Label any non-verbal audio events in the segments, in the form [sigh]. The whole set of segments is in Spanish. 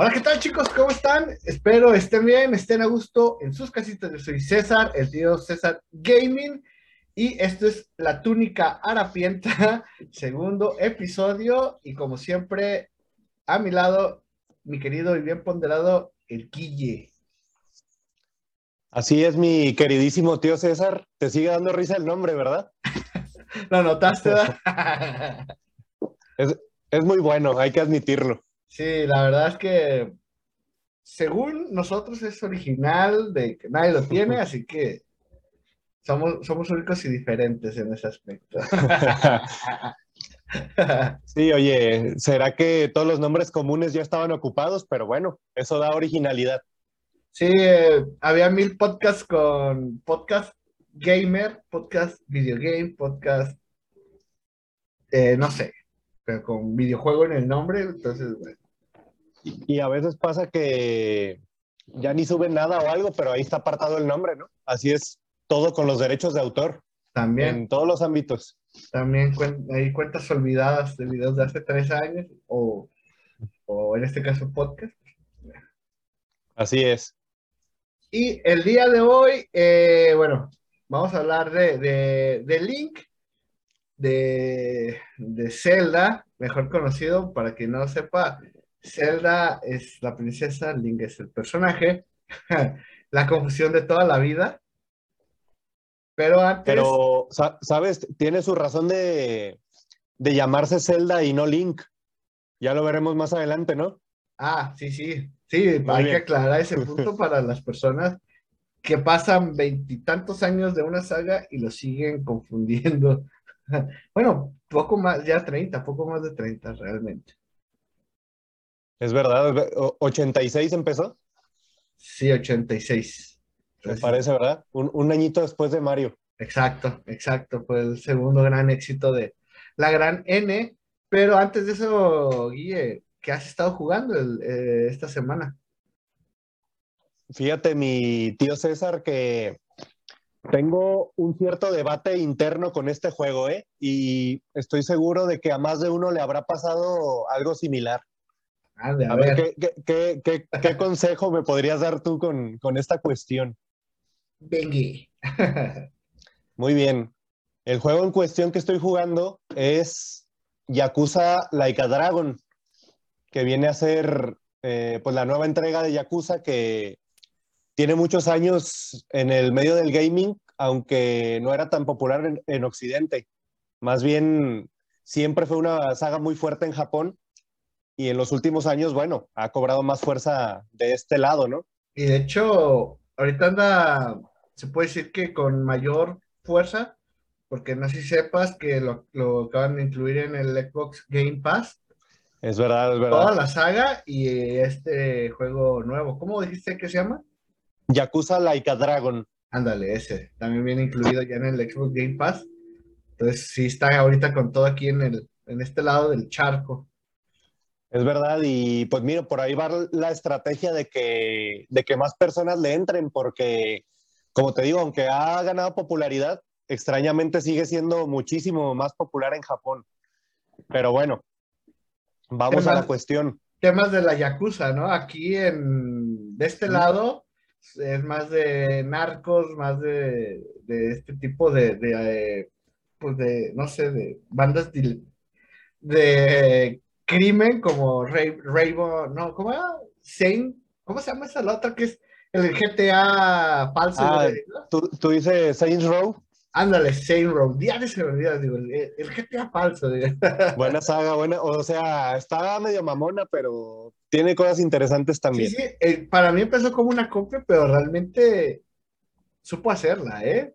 Hola, ¿qué tal chicos? ¿Cómo están? Espero estén bien, estén a gusto en sus casitas. Yo soy César, el tío César Gaming, y esto es La Túnica Harapienta, [laughs] segundo episodio, y como siempre, a mi lado, mi querido y bien ponderado, el Quille. Así es, mi queridísimo tío César. Te sigue dando risa el nombre, ¿verdad? [laughs] Lo notaste, ¿verdad? [laughs] es, es muy bueno, hay que admitirlo. Sí, la verdad es que según nosotros es original, de que nadie lo tiene, así que somos, somos únicos y diferentes en ese aspecto. [laughs] Sí, oye, ¿será que todos los nombres comunes ya estaban ocupados? Pero bueno, eso da originalidad. Sí, eh, había mil podcasts con podcast gamer, podcast video game, podcast, eh, no sé, con videojuego en el nombre, entonces, bueno. Y a veces pasa que ya ni suben nada o algo, pero ahí está apartado el nombre, ¿no? Así es todo con los derechos de autor. También. En todos los ámbitos. También hay cuentas olvidadas de videos de hace tres años o, o en este caso podcast. Así es. Y el día de hoy, eh, bueno, vamos a hablar de, de, de Link, de, de, Zelda, mejor conocido, para quien no lo sepa, Zelda es la princesa, Link es el personaje, [laughs] la confusión de toda la vida. Pero antes... Pero, ¿sabes? Tiene su razón de, de llamarse Zelda y no Link. Ya lo veremos más adelante, ¿no? Ah, sí, sí. Sí, Muy hay bien. que aclarar ese [laughs] punto para las personas que pasan veintitantos años de una saga y lo siguen [laughs] confundiendo. [laughs] bueno, poco más, ya 30, poco más de 30 realmente. Es verdad, ¿86 empezó? Sí, 86. Me parece, ¿verdad? Un, un, añito después de Mario. Exacto, exacto. Fue el segundo gran éxito de la gran N. Pero antes de eso, Guille, ¿qué has estado jugando el, eh, esta semana? Fíjate, mi tío César, que tengo un cierto debate interno con este juego, ¿eh? Y estoy seguro de que a más de uno le habrá pasado algo similar. Ah, a, a, ver, ver ¿qué, qué, qué, ¿qué, [laughs] consejo me podrías dar tú con, con esta cuestión? Venga. [laughs] Muy bien. El juego en cuestión que estoy jugando es Yakuza Like a Dragon, que viene a ser eh, pues la nueva entrega de Yakuza que tiene muchos años en el medio del gaming, aunque no era tan popular en, en Occidente. Más bien, siempre fue una saga muy fuerte en Japón y en los últimos años, bueno, ha cobrado más fuerza de este lado, ¿no? Y de hecho, ahorita anda, se puede decir que con mayor fuerza, porque no sé si sepas que lo, lo acaban de incluir en el Xbox Game Pass. Es verdad, es verdad. Toda la saga y este juego nuevo. ¿Cómo dijiste que se llama? Yakuza Like a Dragon. Ándale, ese. También viene incluido ya en el Xbox Game Pass. Entonces sí está ahorita con todo aquí en, el, en este lado del charco. Es verdad, y pues mira, por ahí va la estrategia de que, de que más personas le entren, porque como te digo, aunque ha ganado popularidad, extrañamente sigue siendo muchísimo más popular en Japón. Pero bueno, vamos temas, a la cuestión. Temas de la Yakuza, ¿no? Aquí en, de este lado es más de narcos, más de, de este tipo de, de eh, pues de, no sé, de bandas de, de crimen como Ray, Rainbow, no, ¿cómo era? Saint, ¿cómo se llama esa la otra que es el GTA falso? Ah. ¿tú, ¿tú, dices Saints Row? Ándale, Saint Row, diario se me olvida, digo, el, el GTA falso. Digo. [laughs] Buena saga, buena, o sea, está medio mamona, pero tiene cosas interesantes también. Sí, sí, eh, para mí empezó como una copia, pero realmente supo hacerla, ¿eh?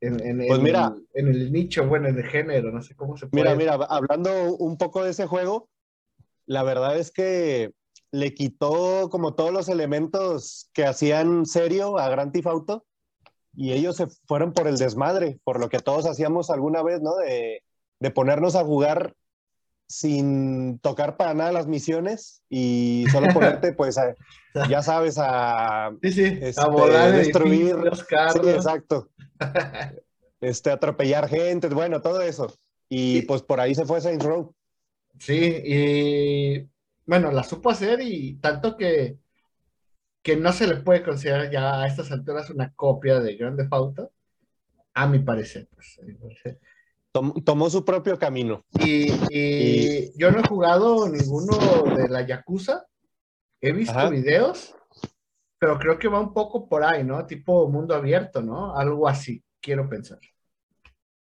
En, en, pues mira, en, en, el nicho, bueno, en el género, no sé cómo se puede. Mira, mira, hablando un poco de ese juego, la verdad es que le quitó como todos los elementos que hacían serio a Grand Theft Auto y ellos se fueron por el desmadre, por lo que todos hacíamos alguna vez, ¿no? De, de ponernos a jugar sin tocar para nada las misiones y solo [laughs] ponerte, pues, a, ya sabes, a, sí, sí, este, a volar, destruir los carros. Sí, exacto. [laughs] Este, atropellar gente, bueno, todo eso. Y pues por ahí se fue Saints Row. Sí, y bueno, la supo hacer y tanto que, que no se le puede considerar ya a estas alturas una copia de Grand Theft Auto, a mi parecer. Pues, tomó su propio camino. Y, yo no he jugado ninguno de la Yakuza, he visto videos, pero creo que va un poco por ahí, ¿no? Tipo mundo abierto, ¿no? Algo así, quiero pensar.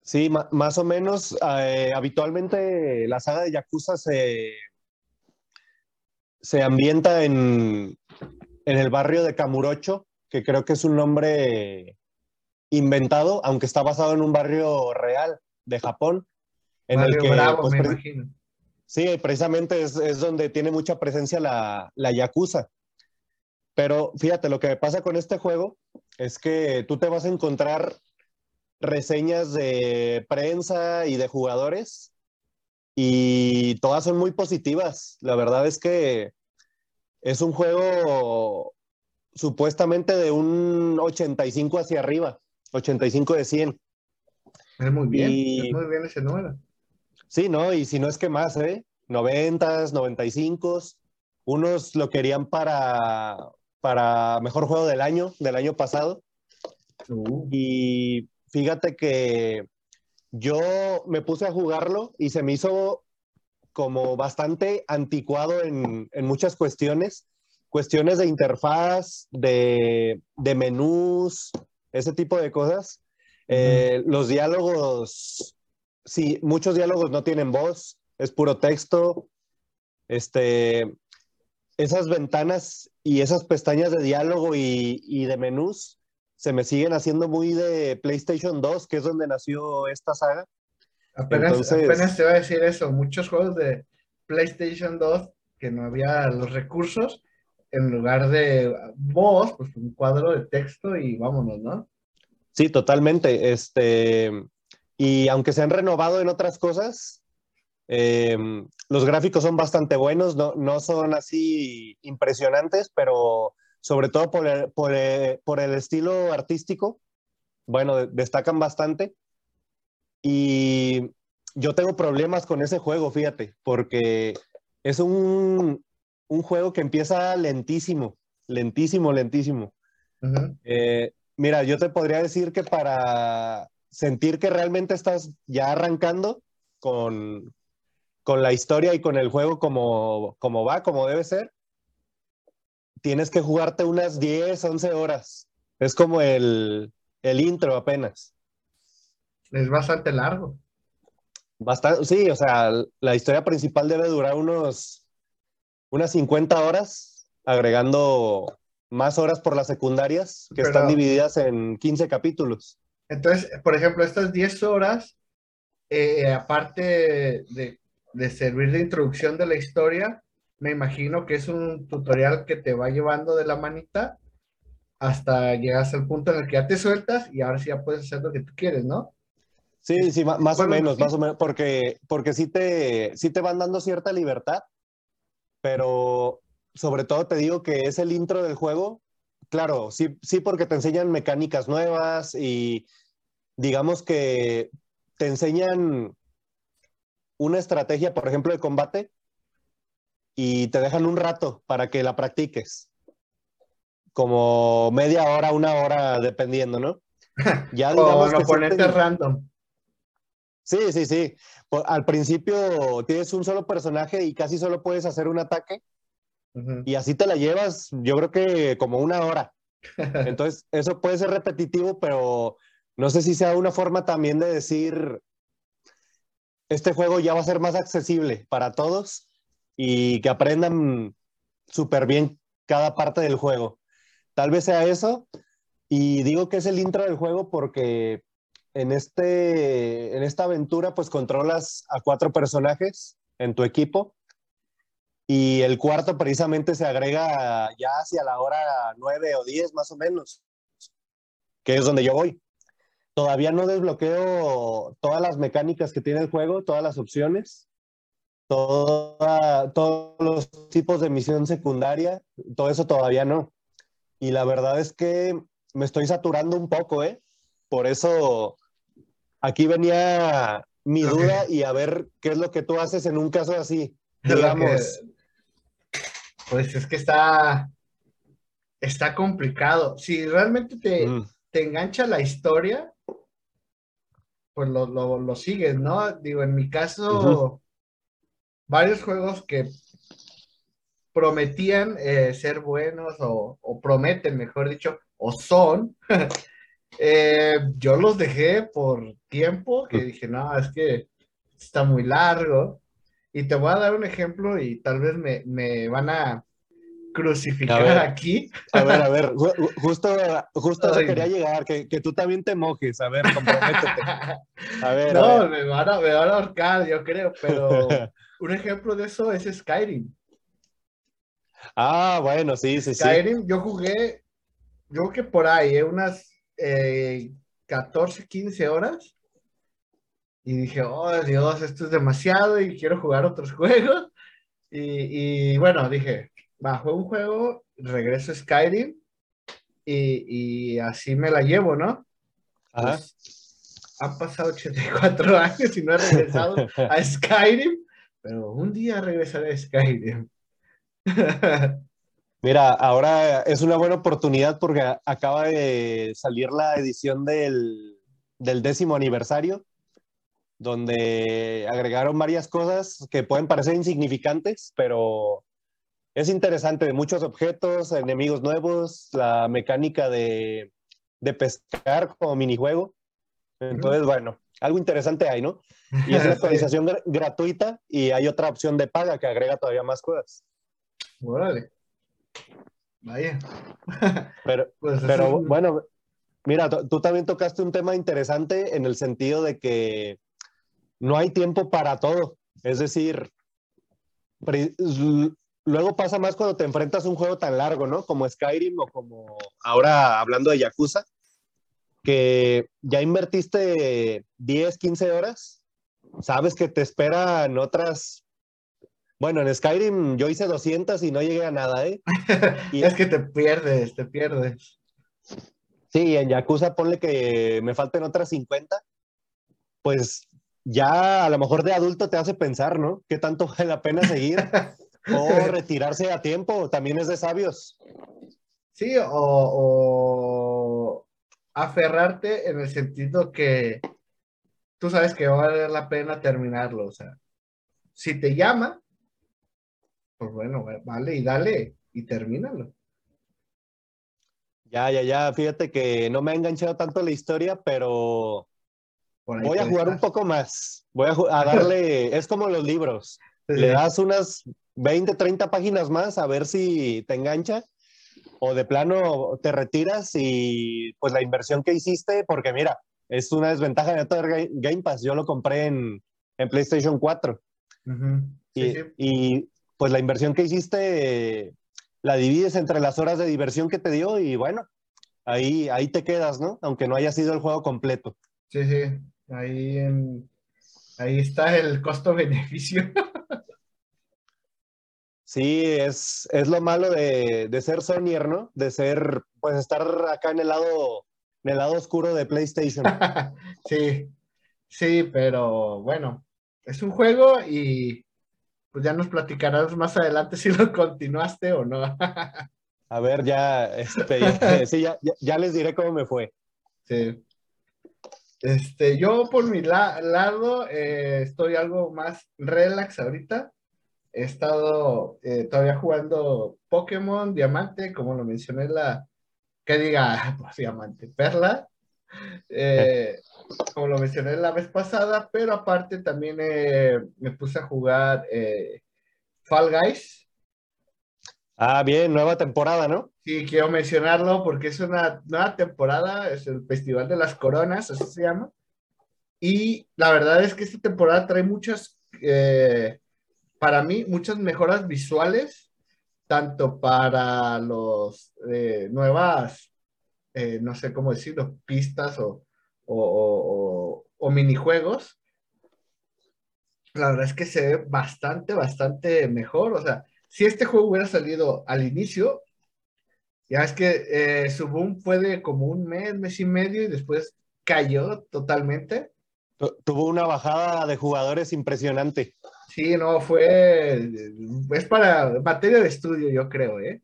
Sí, más o menos. Eh, habitualmente la saga de Yakuza se, se ambienta en, en el barrio de Kamurocho, que creo que es un nombre inventado, aunque está basado en un barrio real de Japón. En el que, pues, me imagino. Sí, precisamente es, donde tiene mucha presencia la, la Yakuza. Pero fíjate, lo que me pasa con este juego es que tú te vas a encontrar reseñas de prensa y de jugadores y todas son muy positivas. La verdad es que es un juego supuestamente de un 85 hacia arriba, 85 de 100. Es muy bien, es muy bien ese número. Sí, ¿no? Y si no es que más, ¿eh? 90, 95. Unos lo querían para, para mejor juego del año, del año pasado. Uh. Y fíjate que yo me puse a jugarlo y se me hizo como bastante anticuado en, muchas cuestiones, cuestiones de interfaz, de, de menús, ese tipo de cosas. Eh, los diálogos, sí, muchos diálogos no tienen voz, es puro texto. Este, esas ventanas y esas pestañas de diálogo y, y de menús se me siguen haciendo muy de PlayStation 2, que es donde nació esta saga. Apenas, apenas te voy a decir eso, muchos juegos de PlayStation 2 que no había los recursos, en lugar de voz, pues un cuadro de texto y vámonos, ¿no? Sí, totalmente. Este, y aunque se han renovado en otras cosas, em, los gráficos son bastante buenos, no, no son así impresionantes, pero sobre todo por el, por el, estilo artístico, bueno, destacan bastante. Y yo tengo problemas con ese juego, fíjate, porque es un, un juego que empieza lentísimo, lentísimo, lentísimo. Eh, mira, yo te podría decir que para sentir que realmente estás ya arrancando con, con la historia y con el juego como, como va, como debe ser, tienes que jugarte unas 10, 11 horas. Es como el, intro apenas. Es bastante largo. Bastante, sí, o sea, la historia principal debe durar unos unas 50 horas, agregando más horas por las secundarias, que están divididas en 15 capítulos. Entonces, por ejemplo, estas 10 horas, eh, aparte de, de servir de introducción de la historia, me imagino que es un tutorial que te va llevando de la manita hasta llegas al punto en el que ya te sueltas y ahora sí ya puedes hacer lo que tú quieres, ¿no? Sí, sí, más o menos, más o menos, porque, porque sí, te, sí te van dando cierta libertad, pero sobre todo te digo que es el intro del juego. Claro, sí, sí, porque te enseñan mecánicas nuevas y digamos que te enseñan una estrategia, por ejemplo, de combate y te dejan un rato para que la practiques. Como media hora, una hora, dependiendo, ¿no? [laughs] Ya digamos que ponerte random. Sí, sí, sí. Al principio tienes un solo personaje y casi solo puedes hacer un ataque. Y así te la llevas, yo creo que como una hora. [laughs] Entonces, eso puede ser repetitivo, pero no sé si sea una forma también de decir, este juego ya va a ser más accesible para todos y que aprendan súper bien cada parte del juego. Tal vez sea eso. Y digo que es el intro del juego porque en, este, en esta aventura pues controlas a cuatro personajes en tu equipo y el cuarto precisamente se agrega ya hacia la hora nueve o diez más o menos, que es donde yo voy. Todavía no desbloqueo todas las mecánicas que tiene el juego, todas las opciones, todos los tipos de misión secundaria, todo eso todavía no. Y la verdad es que me estoy saturando un poco, ¿eh? Por eso aquí venía mi duda y a ver qué es lo que tú haces en un caso así. Digamos, Pues es que está, está complicado. Si realmente te, Mm. te engancha la historia, pues lo, lo, lo sigues, ¿no? Digo, en mi caso, varios juegos que prometían eh, ser buenos o, o prometen, mejor dicho, o son, [laughs] eh, yo los dejé por tiempo que dije, no, es que está muy largo. Y te voy a dar un ejemplo y tal vez me, me van a crucificar ver. aquí. A ver, a ver, ju- ju- [laughs] justo, justo eso quería llegar, que, que tú también te mojes. A ver, comprométete. A [laughs] ver, a No, ver. me van a, me van a ahorcar, yo creo, pero [laughs] un ejemplo de eso es Skyrim. Ah, bueno, sí, sí, sí. Skyrim, yo jugué, yo creo que por ahí, eh, unas eh, 14, 15 horas. Y dije, oh Dios, esto es demasiado y quiero jugar otros [laughs] juegos. Y, y bueno, dije, juego un juego, regreso a Skyrim y, y así me la llevo, ¿no? Ajá. Pues, han pasado 84 [laughs] años y no he regresado [laughs] a Skyrim, pero un día regresaré a Skyrim. Mira, ahora es una buena oportunidad porque a- acaba de salir la edición del, del décimo aniversario, donde agregaron varias cosas que pueden parecer insignificantes, pero es interesante. Muchos objetos, enemigos nuevos, la mecánica de, de pescar como minijuego. Entonces, bueno, algo interesante hay, ¿no? Y es [laughs] una actualización gra- gratuita y hay otra opción de paga que agrega todavía más cosas. Órale. Vaya. Pero, [laughs] Pues Pero es bueno, mira, tú también tocaste un tema interesante en el sentido de que no hay tiempo para todo. Es decir, luego pasa más cuando te enfrentas a un juego tan largo, ¿no? Como Skyrim o como ahora hablando de Yakuza, que ya invertiste 10, 15 horas, sabes que te esperan otras... Bueno, en Skyrim yo hice 200 y no llegué a nada, ¿eh? [laughs] Y- Es que te pierdes, te pierdes. Sí, en Yakuza ponle que me falten otras 50. Pues ya a lo mejor de adulto te hace pensar, ¿no? ¿Qué tanto vale la pena seguir? [laughs] O retirarse a tiempo, también es de sabios. Sí, o, o aferrarte en el sentido que tú sabes que va a valer la pena terminarlo. O sea, si te llama, pues bueno, vale, y dale y termínalo. Ya, ya, ya, fíjate que no me ha enganchado tanto la historia, pero voy a jugar un poco más. Voy a, darle, [laughs] es como los libros. Sí, Le das unas 20, 30 páginas más a ver si te engancha o de plano te retiras y pues la inversión que hiciste, porque mira, es una desventaja de todo Game Pass. Yo lo compré en, en PlayStation 4 Ujú. Sí, y, sí. y, pues la inversión que hiciste la divides entre las horas de diversión que te dio y bueno, ahí, ahí te quedas, ¿no? Aunque no haya sido el juego completo. Sí, sí. Ahí, en- ahí está el costo-beneficio. [laughs] Sí, es, es lo malo de, de ser Sonyer, ¿no? De ser, pues estar acá en el lado, en el lado oscuro de PlayStation. [laughs] Sí, sí, pero bueno, es un juego y pues ya nos platicarás más adelante [laughs] si lo continuaste o no. A ver, ya, este, [laughs] sí, ya, ya, les diré cómo me fue. Sí. Este, yo por mi la- lado eh, estoy algo más relax ahorita. He estado eh, todavía jugando Pokémon Diamante, como lo mencioné la, que diga, [laughs] pues Diamante, Perla, eh, como lo mencioné la vez pasada, pero aparte también eh, me puse a jugar eh, Fall Guys. Ah, bien, nueva temporada, ¿no? Sí, quiero mencionarlo porque es una nueva temporada, es el Festival de las Coronas, así se llama. Y la verdad es que esta temporada trae muchas, eh, para mí, muchas mejoras visuales, tanto para los eh, nuevas, eh, no sé cómo decirlo, pistas o, o, o- minijuegos. La verdad es que se ve bastante, bastante mejor. O sea, si este juego hubiera salido al inicio, ya es que eh, su boom fue de como un mes, mes y medio y después cayó totalmente. Tu- Tuvo una bajada de jugadores impresionante. Sí, no, fue. Es para materia de estudio, yo creo, ¿eh?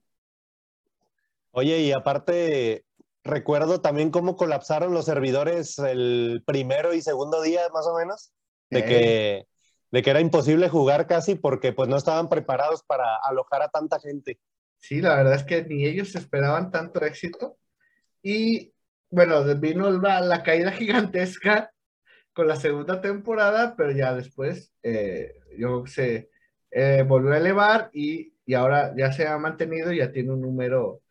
Oye, y aparte, recuerdo también cómo colapsaron los servidores el primero y segundo día, más o menos, de, que, de que era imposible jugar casi porque pues no estaban preparados para alojar a tanta gente. Sí, la verdad es que ni ellos esperaban tanto éxito. Y bueno, vino la, la caída [laughs] gigantesca con la segunda temporada, pero ya después eh, yo se eh, volvió a elevar y, y, ahora ya se ha mantenido, ya tiene un número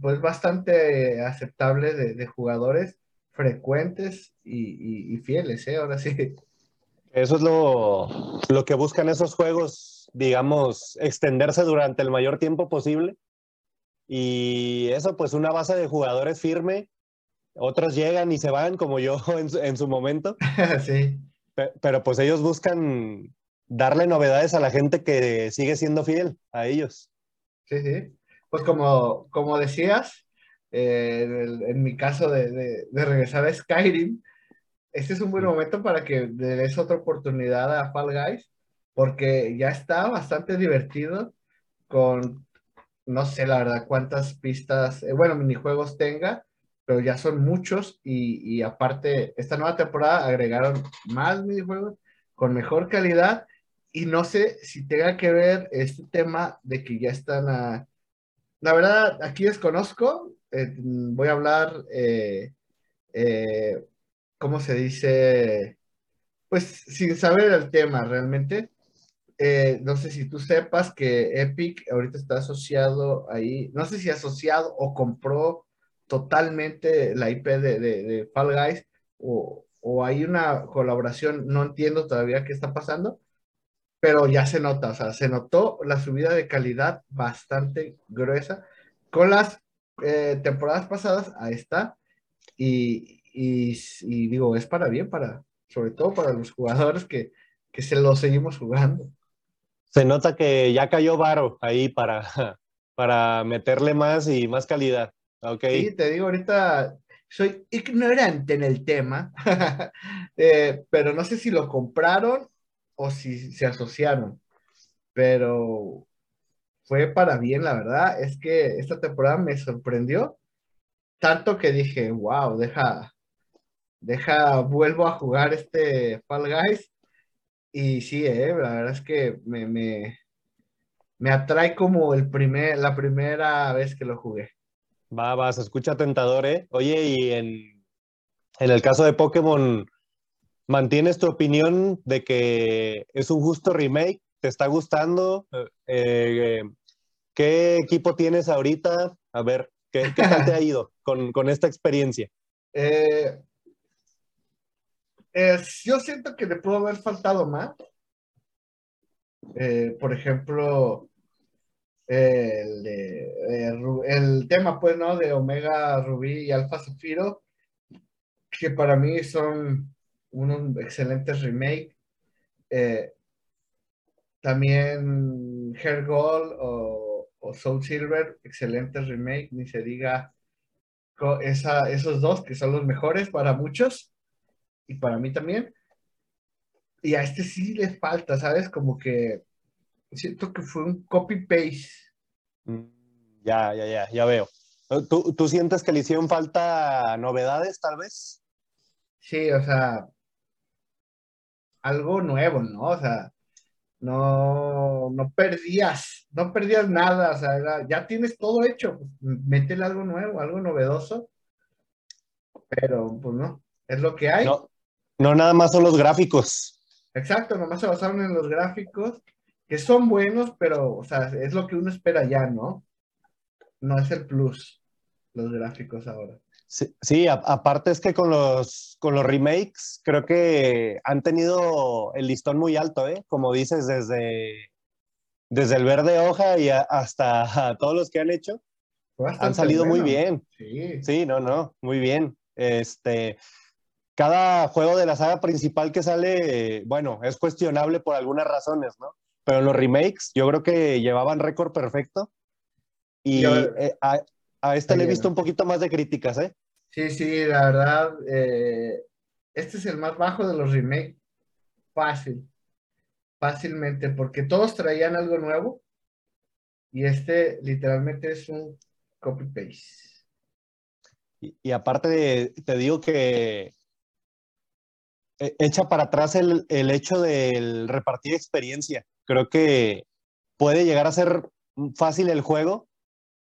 pues bastante aceptable de, de jugadores frecuentes y, y, fieles, ¿eh? Ahora sí. Eso es lo, lo que buscan esos juegos, digamos, extenderse durante el mayor tiempo posible. Y eso, pues una base de jugadores firme otros llegan y se van, como yo [laughs] en su, momento. [laughs] sí. Pero, pues ellos buscan darle novedades a la gente que sigue siendo fiel a ellos. Sí, sí. Pues como, como decías, eh, en, mi caso de, regresar a Skyrim, este es un buen momento para que le des otra oportunidad a Fall Guys, porque ya está bastante divertido con, no sé la verdad cuántas pistas, eh, bueno, minijuegos tenga, pero ya son muchos y, y, aparte, esta nueva temporada agregaron más minijuegos con mejor calidad y no sé si tenga que ver este tema de que ya están a... La verdad, aquí desconozco, eh, voy a hablar, eh, eh, ¿cómo se dice? Pues sin saber el tema realmente. no sé si tú sepas que Epic ahorita está asociado ahí, no sé si asociado o compró totalmente la IP de, Fall Guys o, hay una colaboración, no entiendo todavía qué está pasando, pero ya se nota, o sea, se notó la subida de calidad bastante gruesa con las eh, temporadas pasadas, ahí está, y, y, y, digo, es para bien, para, sobre todo para los jugadores que, que se lo seguimos jugando. Se nota que ya cayó varo ahí para, [laughs] para meterle más y más calidad. Okay. Sí, te digo, ahorita soy ignorante en el tema, [laughs] eh, pero no sé si lo compraron o si se asociaron, pero fue para bien, la verdad. Es que esta temporada me sorprendió tanto que dije, wow, deja, deja, vuelvo a jugar este Fall Guys. Y sí, eh, la verdad es que me, me, me atrae como el primer, la primera vez que lo jugué. Va, va, se escucha tentador, ¿eh? Oye, y en, el caso de Pokémon, ¿mantienes tu opinión de que es un justo remake? ¿Te está gustando? Eh, ¿Qué equipo tienes ahorita? A ver, ¿qué, tal te ha [laughs] ido con, esta experiencia? Eh, yo siento que le pudo haber faltado más. Eh, por ejemplo, el, el, tema, pues, ¿no? De Omega Rubí y Alfa Zafiro, que para mí son unos excelentes remake. Eh, también Hair Gold o, Soul Silver, excelentes remake, ni se diga esa, esos dos que son los mejores para muchos y para mí también. Y a este sí le falta, ¿sabes? Como que siento que fue un copy-paste. Mm, ya, ya, ya, ya veo. ¿Tú, ¿Tú, sientes que le hicieron falta novedades, tal vez? Sí, o sea, algo nuevo, ¿no? O sea, no, no perdías, no perdías nada, o sea, ya tienes todo hecho, pues, métele algo nuevo, algo novedoso, pero pues no, es lo que hay. No, no nada más son los gráficos. Exacto, nomás se basaron en los gráficos que son buenos, pero, o sea, es lo que uno espera ya, ¿no? No es el plus, los gráficos ahora. Sí, aparte es que con los, con los remakes creo que han tenido el listón muy alto, ¿eh? Como dices, desde, desde el verde hoja y hasta todos los que han hecho, han salido muy bien. Sí. sí, no, no, muy bien. Este, cada juego de la saga principal que sale, bueno, es cuestionable por algunas razones, ¿no? pero en los remakes yo creo que llevaban récord perfecto. Y eh, a, este le he visto un poquito más de críticas, ¿eh? Sí, sí, la verdad, eh, este es el más bajo de los remakes. Fácil. fácilmente, porque todos traían algo nuevo y este literalmente es un copy-paste. Y, aparte, te digo que e, echa para atrás el, hecho del repartir experiencia. Creo que puede llegar a ser fácil el juego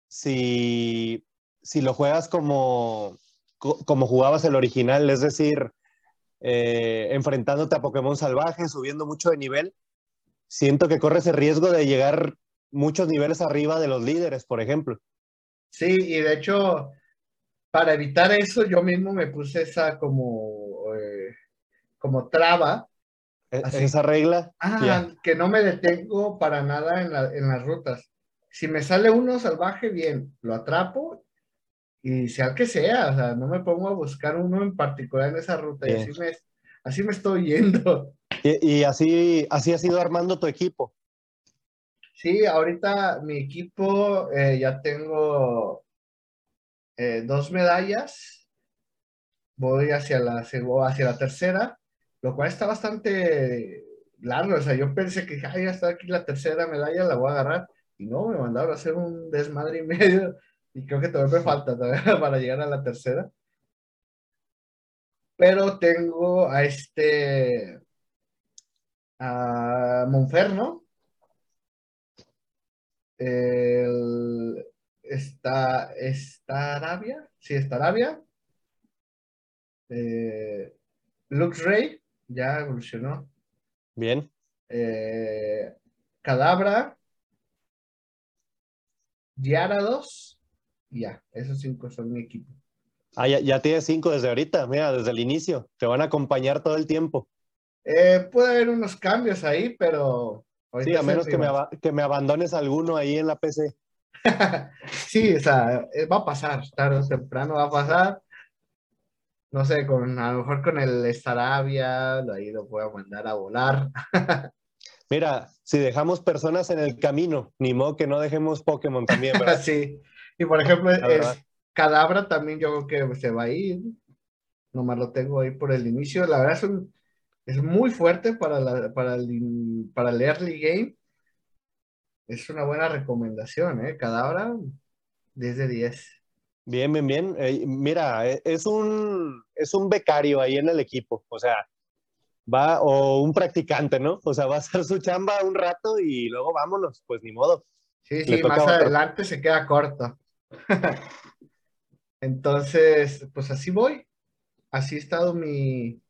si, si lo juegas como, como jugabas el original, es decir, eh, enfrentándote a Pokémon salvajes, subiendo mucho de nivel. Siento que corres el riesgo de llegar muchos niveles arriba de los líderes, por ejemplo. Sí, y de hecho, para evitar eso, yo mismo me puse esa como, eh, como traba. E-, esa regla. que no me detengo para nada en, en, las rutas. Si me sale uno salvaje, bien, lo atrapo y sea el que sea, o sea, no me pongo a buscar uno en particular en esa ruta y así me, así me estoy yendo. [laughs] Y, así, así has ido armando tu equipo. Sí, ahorita mi equipo eh, ya tengo eh, dos medallas, voy hacia la, hacia la tercera, lo cual está bastante largo, o sea, yo pensé que ya está aquí la tercera medalla, la voy a agarrar, y no, me mandaron a hacer un desmadre y medio, y creo que todavía me falta todavía [laughs] para llegar a la tercera. Pero tengo a este, a Monferno, el, está, está Arabia, sí, está Arabia. Eh, Luxray, ya evolucionó. Bien. Eh, Cadabra. Gyarados. Ya, esos cinco son mi equipo. Ah, ya, ya tienes cinco desde ahorita, mira, desde el inicio. Te van a acompañar todo el tiempo. Eh, puede haber unos cambios ahí, pero. Sí, a menos que me, que me abandones alguno ahí en la PC. [laughs] sí, o sea, eh, va a pasar, tarde o temprano va a pasar. No sé, con, a lo mejor con el Starabia, ahí lo puedo mandar a volar. [laughs] Mira, si dejamos personas en el camino, ni modo que no dejemos Pokémon también, ¿verdad? [laughs] sí, y por ejemplo, es, Cadabra también yo creo que se va a ir. Nomás lo tengo ahí por el inicio. La verdad es, es muy fuerte para, la, para, el, para el early game es una buena recomendación, ¿eh? Cadabra, 10 de 10. Bien, bien, bien. Eh, mira, e, es un, es un becario ahí en el equipo, o sea, va, o un practicante, ¿no? O sea, va a hacer su chamba un rato y luego vámonos, pues ni modo. Sí, sí, más adelante se queda corto. [laughs] Entonces, pues así voy. Así ha estado mi,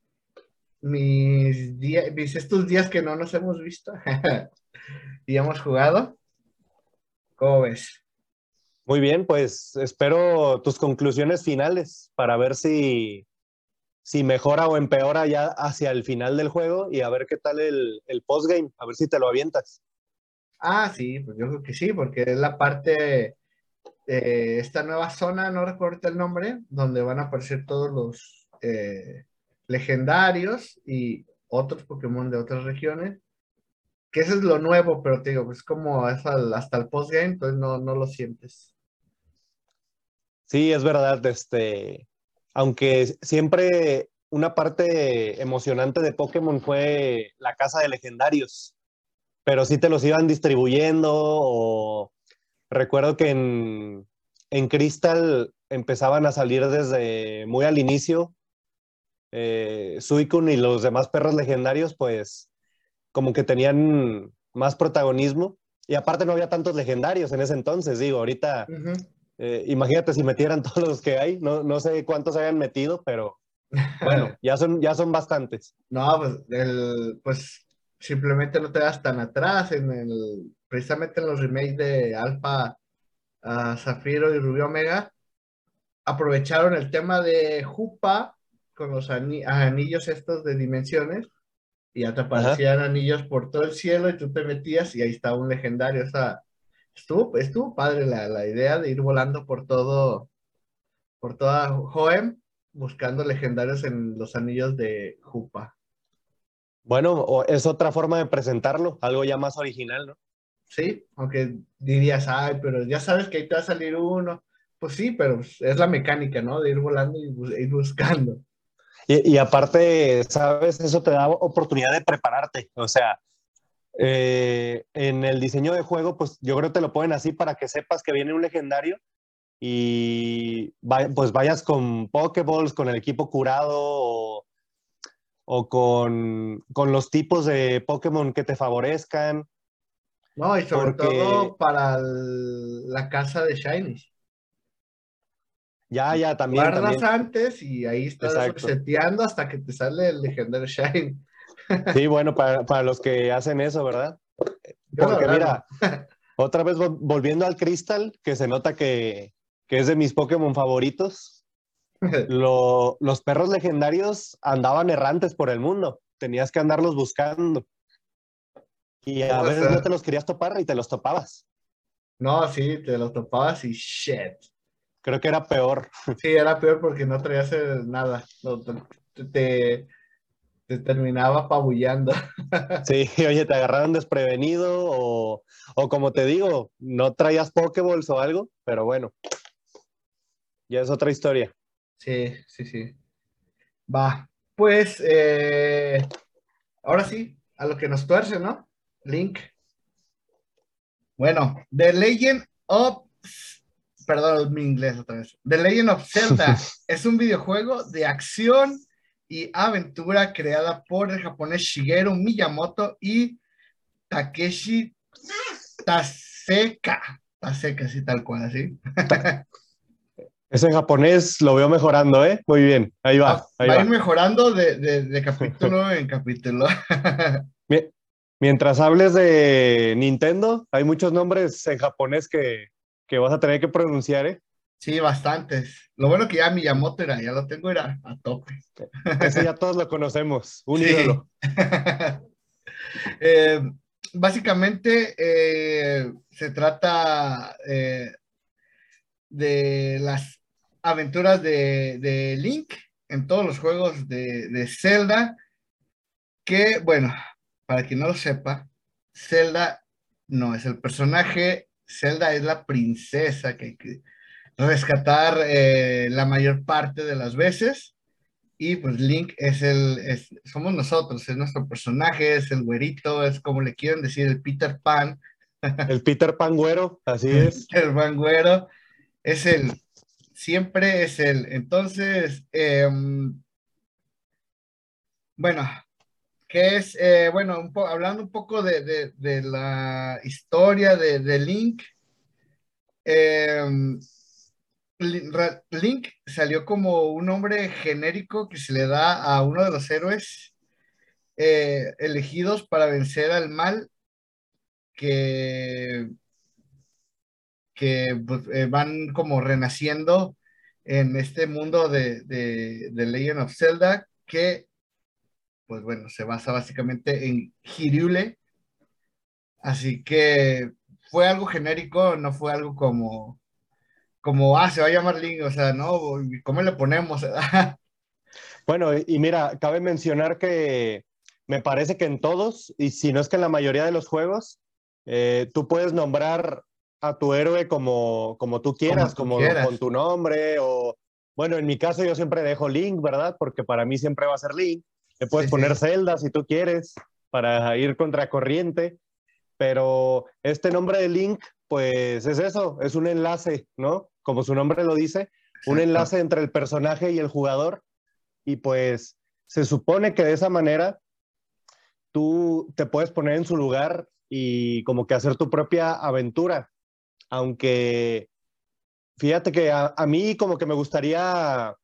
mis, días, mis estos días que no nos hemos visto. [laughs] y hemos jugado. ¿Cómo ves? Muy bien, pues espero tus conclusiones finales para ver si, si mejora o empeora ya hacia el final del juego y a ver qué tal el, el postgame, a ver si te lo avientas. Ah, sí, pues yo creo que sí, porque es la parte de esta nueva zona, no recuerdo el nombre, donde van a aparecer todos los eh, legendarios y otros Pokémon de otras regiones que eso es lo nuevo, pero te digo, pues como hasta el postgame, entonces no, no lo sientes. Sí, es verdad, este, aunque siempre una parte emocionante de Pokémon fue la casa de legendarios, pero sí te los iban distribuyendo o recuerdo que en, en Crystal empezaban a salir desde muy al inicio, eh, Suicune y los demás perros legendarios, pues como que tenían más protagonismo. Y aparte no había tantos legendarios en ese entonces, digo, ahorita, eh, imagínate si metieran [laughs] todos los que hay, no, no sé cuántos hayan metido, pero bueno, ya son, ya son bastantes. [laughs] No, pues, el, pues simplemente no te das tan atrás, en el, precisamente en los remakes de Alpha, Zafiro y Rubio Omega, aprovecharon el tema de Jupa con los anillos estos de dimensiones y ya te aparecían anillos por todo el cielo y tú te metías y ahí estaba un legendario. O sea, estuvo, estuvo padre la, la idea de ir volando por todo, por toda Joem, buscando legendarios en los anillos de Jupa. Bueno, es otra forma de presentarlo, algo ya más original, ¿no? Sí, aunque dirías, ay, pero ya sabes que ahí te va a salir uno. Pues sí, pero es la mecánica, ¿no? De ir volando y ir buscando. Y, aparte, sabes, eso te da oportunidad de prepararte. O sea, eh, en el diseño de juego, pues yo creo que te lo ponen así para que sepas que viene un legendario y pues vayas con Pokeballs, con el equipo curado o, con, los tipos de Pokémon que te favorezcan. No, y sobre todo para la casa de Shiny. Ya, ya, también. Guardas antes y ahí estás seteando hasta que te sale el legendario [laughs] Shine. Sí, bueno, para, los que hacen eso, ¿verdad? Porque mira, [laughs] otra vez volviendo al Crystal, que se nota que, es de mis Pokémon favoritos. [laughs] los perros legendarios andaban errantes por el mundo. Tenías que andarlos buscando. Y a veces no te los querías topar y te los topabas. No, sí, te los topabas y shit. Creo que era peor. Sí, era peor porque no traías nada. te, te terminaba pabullando. [laughs] Sí, oye, te agarraron desprevenido o, como te digo, no traías Pokéballs o algo, pero bueno, ya es otra historia. Sí, sí, sí. Va, pues eh, ahora sí, a lo que nos tuerce, ¿no? Link. Bueno, The Legend of perdón, mi inglés otra vez. The Legend of Zelda [laughs] es un videojuego de acción y aventura creada por el japonés Shigeru Miyamoto y Takeshi Taseka. Taseka, así tal cual, así. [laughs] Ese japonés lo veo mejorando, ¿eh? Muy bien, ahí va. va, a ir mejorando de, capítulo [laughs] en capítulo. Mientras hables de Nintendo, hay muchos nombres en japonés que, que vas a tener que pronunciar, ¿eh? Sí, bastantes. Lo bueno que ya Miyamoto era, ya lo tengo, era a tope. Ese ya todos lo conocemos, [laughs] un ídolo. [laughs] Eh, básicamente eh, se trata eh, de las aventuras de, Link en todos los juegos de, de Zelda, que bueno, para quien no lo sepa, Zelda no es el personaje, Zelda es la princesa que rescatar eh, la mayor parte de las veces. Y pues Link es el, somos nosotros, es nuestro personaje, es el güerito, es como le quieren decir, el Peter Pan. [laughs] El Peter Pan güero, así es. El Pan güero, es el, siempre es el. Entonces, em, bueno, que es, eh, bueno, hablando un poco de, la historia de, Link. Eh, Link salió como un nombre genérico que se le da a uno de los héroes eh, elegidos para vencer al mal que, que pues, eh, van como renaciendo en este mundo de, de, Legend of Zelda que, pues bueno, se basa básicamente en Hiriule. Así que fue algo genérico, no fue algo como como, ah, se va a llamar Link, o sea, ¿no? ¿Cómo le ponemos? [laughs] bueno, y mira, cabe mencionar que me parece que en todos, y si no es que en la mayoría de los juegos, eh, tú puedes nombrar a tu héroe como, como tú quieras, como, con tu nombre, o bueno, en mi caso yo siempre dejo Link, ¿verdad? Porque para mí siempre va a ser Link. Le puedes poner Zelda si tú quieres, para ir contra corriente, pero este nombre de Link, pues es eso, es un enlace, ¿no? como su nombre lo dice, un enlace entre el personaje y el jugador. Y pues se supone que de esa manera tú te puedes poner en su lugar y como que hacer tu propia aventura. Aunque fíjate que a, mí como que me gustaría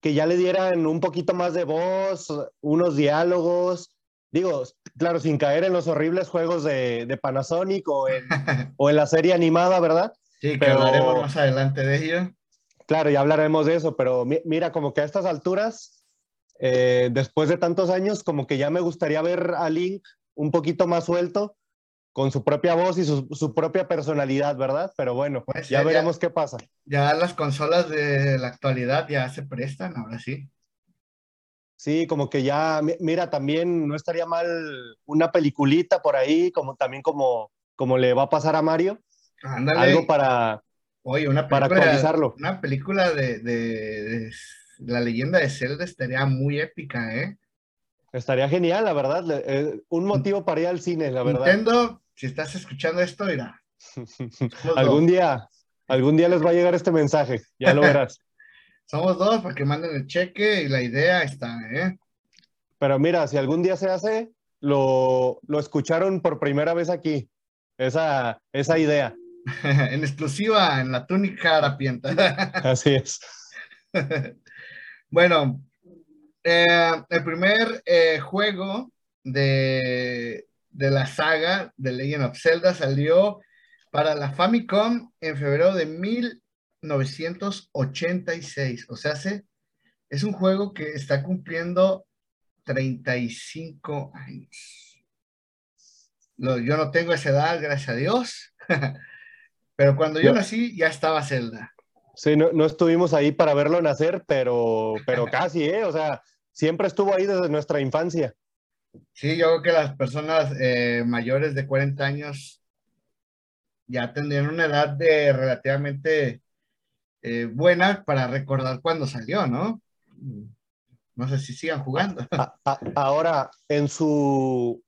que ya le dieran un poquito más de voz, unos diálogos, digo, claro, sin caer en los horribles juegos de, Panasonic o [laughs] o en la serie animada, ¿verdad? Sí, que hablaremos más adelante de ello. Claro, ya hablaremos de eso, pero mira, como que a estas alturas, eh, después de tantos años, como que ya me gustaría ver a Link un poquito más suelto, con su propia voz y su, propia personalidad, ¿verdad? Pero bueno, pues ya veremos qué pasa. Ya las consolas de la actualidad ya se prestan, ahora sí. Sí, como que ya, mira, también no estaría mal una peliculita por ahí, como también como, como le va a pasar a Mario, algo para, Oye, una para actualizarlo. Una película de, la leyenda de Zelda estaría muy épica, ¿eh? Estaría genial, la verdad. Eh, un motivo para ir al cine, la verdad. Nintendo, si estás escuchando esto, mira. [laughs] algún día, algún día les va a llegar este mensaje, ya lo verás. [laughs] Somos dos para que manden el cheque y la idea está, ¿eh? Pero mira, si algún día se hace, lo, lo escucharon por primera vez aquí, esa, esa idea. [laughs] en exclusiva, en la túnica harapienta. Así es. bueno, eh, el primer eh, juego de, de, la saga de Legend of Zelda salió para la Famicom en febrero de 1986. O sea, es un juego que está cumpliendo 35 años. yo no tengo esa edad, gracias a Dios. [laughs] Pero cuando yo nací, ya estaba Zelda. Sí, no, no, estuvimos ahí para verlo nacer, pero, pero casi, ¿eh? O sea, siempre estuvo ahí desde nuestra infancia. Sí, yo creo que las personas eh, mayores de 40 años ya tendrían una edad de relativamente eh, buena para recordar cuando salió, ¿no? No sé si sigan jugando. ahora, en su,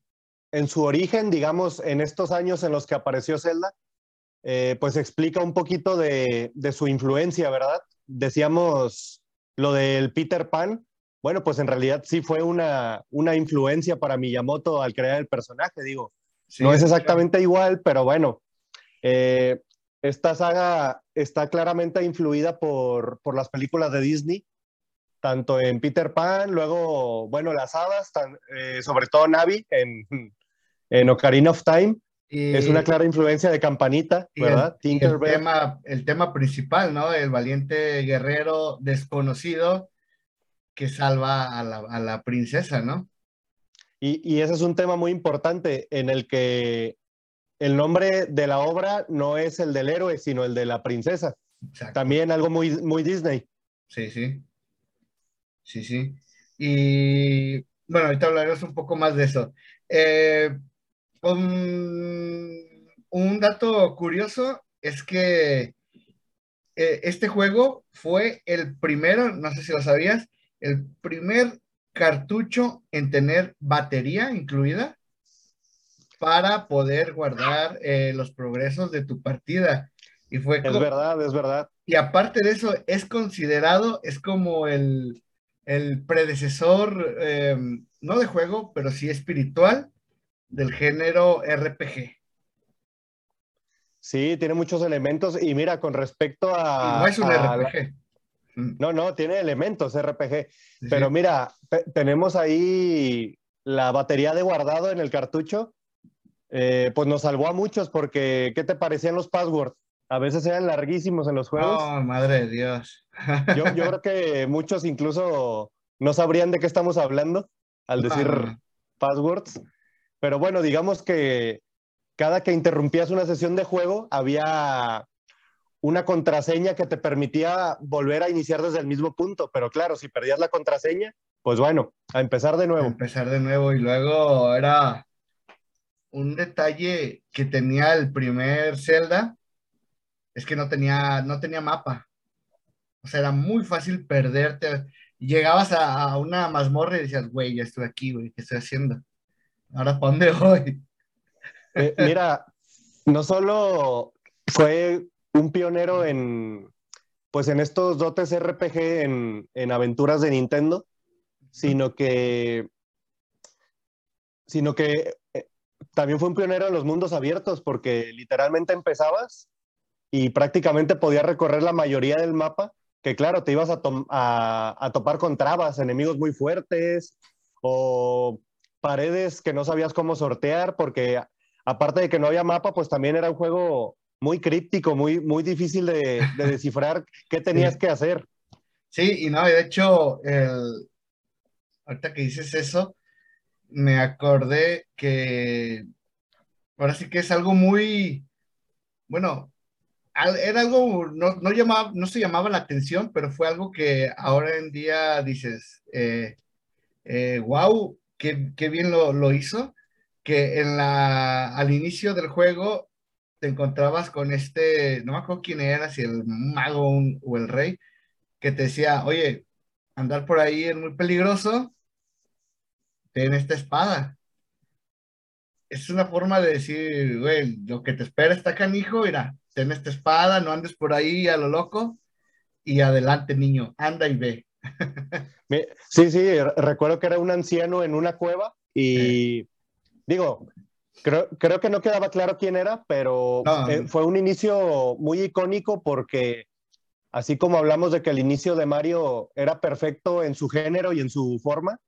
en su origen, digamos, en estos años en los que apareció Zelda, eh, pues explica un poquito de, su influencia, ¿verdad? Decíamos lo del Peter Pan. Bueno, pues en realidad sí fue una, una influencia para Miyamoto al crear el personaje, digo. no es exactamente igual, pero bueno, eh, esta saga está claramente influida por, las películas de Disney, tanto en Peter Pan, luego, bueno, las hadas, eh, sobre todo Navi en, [laughs] en Ocarina of Time, es una clara influencia de Campanita, ¿verdad? El, el, tema, el tema principal, ¿no? El valiente guerrero desconocido que salva a la, princesa, ¿no? Y, ese es un tema muy importante en el que el nombre de la obra no es el del héroe, sino el de la princesa. También algo muy, muy Disney. Sí, sí. Sí, sí. Y bueno, ahorita hablaremos un poco más de eso. Eh, un, dato curioso es que eh, este juego fue el primero, no sé si lo sabías, el primer cartucho en tener batería incluida para poder guardar eh, los progresos de tu partida. Y fue es verdad, es verdad. Y aparte de eso, es considerado, es como el, predecesor, eh, no de juego, pero sí espiritual del género RPG. Sí, tiene muchos elementos y mira, con respecto a... no es un RPG. Mm. No, no, tiene elementos RPG, pero mira, tenemos ahí la batería de guardado en el cartucho, eh, pues nos salvó a muchos porque, ¿qué te parecían los passwords? A veces eran larguísimos en los juegos. Oh, madre de Dios. [laughs] yo, creo que muchos incluso no sabrían de qué estamos hablando al decir passwords. Pero bueno, digamos que cada que interrumpías una sesión de juego había una contraseña que te permitía volver a iniciar desde el mismo punto. Pero claro, si perdías la contraseña, pues bueno, a empezar de nuevo. A empezar de nuevo y luego era un detalle que tenía el primer Zelda, es que no tenía, no tenía mapa. O sea, era muy fácil perderte. Llegabas a, una mazmorra y decías, güey, ya estoy aquí, güey, ¿qué estoy haciendo? Ahora, ¿para dónde voy? Eh, mira, no solo fue un pionero en, pues en estos dotes RPG en, aventuras de Nintendo, sino que, sino que eh, también fue un pionero en los mundos abiertos, porque literalmente empezabas y prácticamente podías recorrer la mayoría del mapa, que claro, te ibas a, a topar con trabas, enemigos muy fuertes, o paredes que no sabías cómo sortear, porque aparte de que no había mapa, pues también era un juego muy críptico, muy, muy difícil de, [laughs] descifrar qué tenías que hacer. Sí, y no, de hecho, el... ahorita que dices eso, me acordé que ahora sí que es algo muy, bueno, era algo, no, no, llamaba, no se llamaba la atención, pero fue algo que ahora en día dices, eh, eh, wow, qué, bien lo, hizo, que en la, al inicio del juego te encontrabas con este, no me acuerdo quién era, si el mago o el rey, que te decía, oye, andar por ahí es muy peligroso, ten esta espada. Es una forma de decir, güey, lo que te espera está canijo, mira, ten esta espada, no andes por ahí a lo loco y adelante, niño, anda y ve. [laughs] Sí, sí, recuerdo que era un anciano en una cueva y digo, creo, creo que no quedaba claro quién era, pero eh, fue un inicio muy icónico porque así como hablamos de que el inicio de Mario era perfecto en su género y en su forma,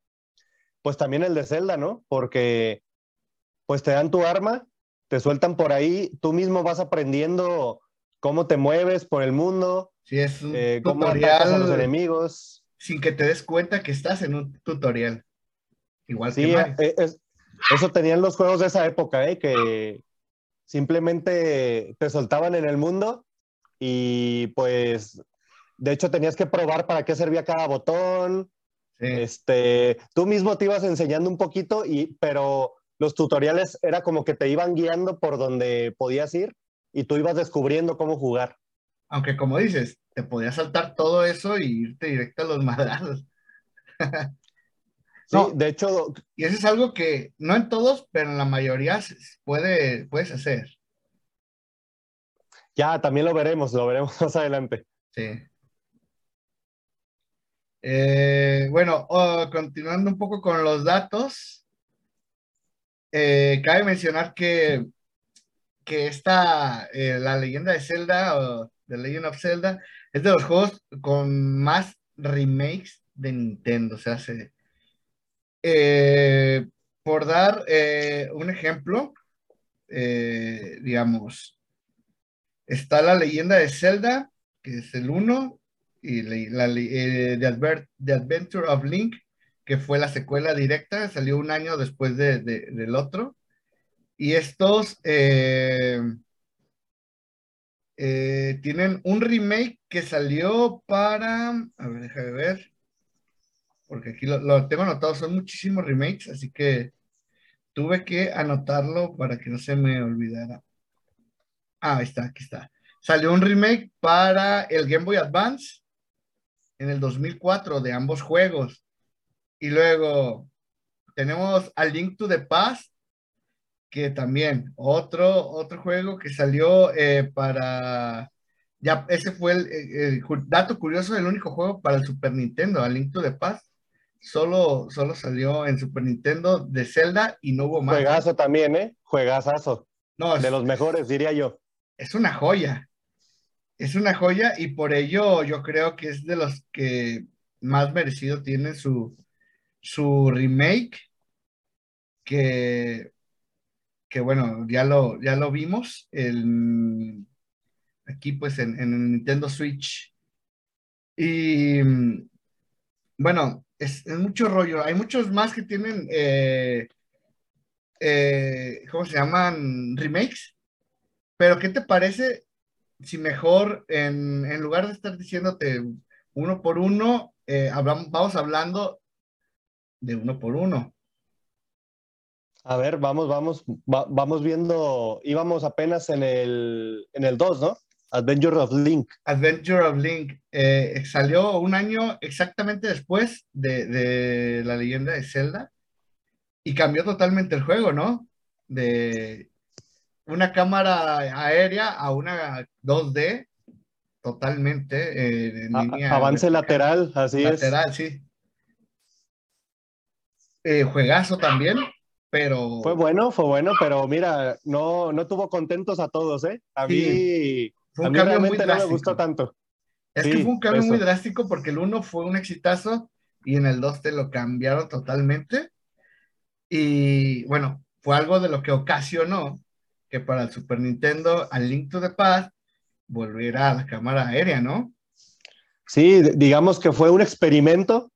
pues también el de Zelda, ¿no? Porque pues te dan tu arma, te sueltan por ahí, tú mismo vas aprendiendo cómo te mueves por el mundo, sí, es un eh, cómo atacas a los enemigos sin que te des cuenta que estás en un tutorial. Igual sí, que eh, eso tenían los juegos de esa época, ¿eh? que simplemente te soltaban en el mundo y pues de hecho tenías que probar para qué servía cada botón. Este, tú mismo te ibas enseñando un poquito y pero los tutoriales era como que te iban guiando por donde podías ir y tú ibas descubriendo cómo jugar. Aunque como dices, te podías saltar todo eso y irte directo a los madrazos. [laughs] sí, de hecho. Y eso es algo que no en todos, pero en la mayoría puede, puedes hacer. Ya, también lo veremos, lo veremos [laughs] más adelante. Sí. Eh, bueno, oh, continuando un poco con los datos, eh, cabe mencionar que, que esta, eh, la leyenda de Zelda The Legend of Zelda es de los juegos con más remakes de Nintendo. se hace eh, por dar eh, un ejemplo, eh, digamos, está la leyenda de Zelda, que es el 1, y la, The, Adventure of Link, que fue la secuela directa, salió un año después del otro. Y estos eh, tienen un remake que salió para. A ver, déjame ver. Porque aquí lo, tengo anotado, son muchísimos remakes, así que tuve que anotarlo para que no se me olvidara. Ah, ahí está, aquí está. Salió un remake para el Game Boy Advance en el 2004 de ambos juegos. Y luego tenemos a Link to the Past que también otro, otro juego que salió eh, para, ya ese fue el, dato curioso, el único juego para el Super Nintendo, A Link to the Past, solo, solo salió en Super Nintendo de Zelda y no hubo más. Juegazo también, ¿eh? Juegazazo. No, de los mejores, diría yo. Es una joya. Es una joya y por ello yo creo que es de los que más merecido tiene su, su remake, que que bueno, ya lo, ya lo vimos aquí pues en, el Nintendo Switch. Y bueno, es, mucho rollo. Hay muchos más que tienen, eh, eh, ¿cómo se llaman? Remakes. Pero ¿qué te parece si mejor en, en lugar de estar diciéndote uno por uno, eh, hablamos, vamos hablando de uno por uno? A ver, vamos, vamos, vamos viendo, íbamos apenas en el, en el 2, ¿no? Adventure of Link. Adventure of Link. Eh, salió un año exactamente después de, la leyenda de Zelda y cambió totalmente el juego, ¿no? De una cámara aérea a una 2D totalmente eh, en línea Avance lateral, así es. Lateral, sí. Eh, juegazo también pero... Fue bueno, fue bueno, pero mira, no, no tuvo contentos a todos, ¿eh? A mí, a mí realmente no me gustó tanto. Es que fue un cambio muy drástico porque el uno fue un exitazo y en el 2 te lo cambiaron totalmente. Y bueno, fue algo de lo que ocasionó que para el Super Nintendo, al Link to the Past, volviera a la cámara aérea, ¿no? Sí, digamos que fue un experimento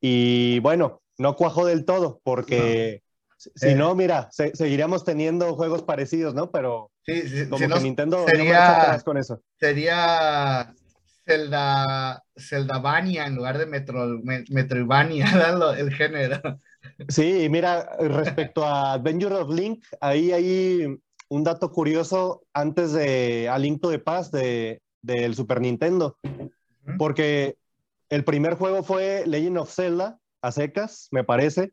y bueno, no cuajó del todo porque si eh, no, mira, seguiríamos teniendo juegos parecidos, ¿no? Pero como que Nintendo sería, no con eso. Sería Zelda, Zeldavania en lugar de Metro, Metroidvania, [laughs] el género. Sí, mira, respecto a Adventure of Link, ahí hay un dato curioso antes de A Link to the Past de, del Super Nintendo. Porque el primer juego fue Legend of Zelda, a secas, me parece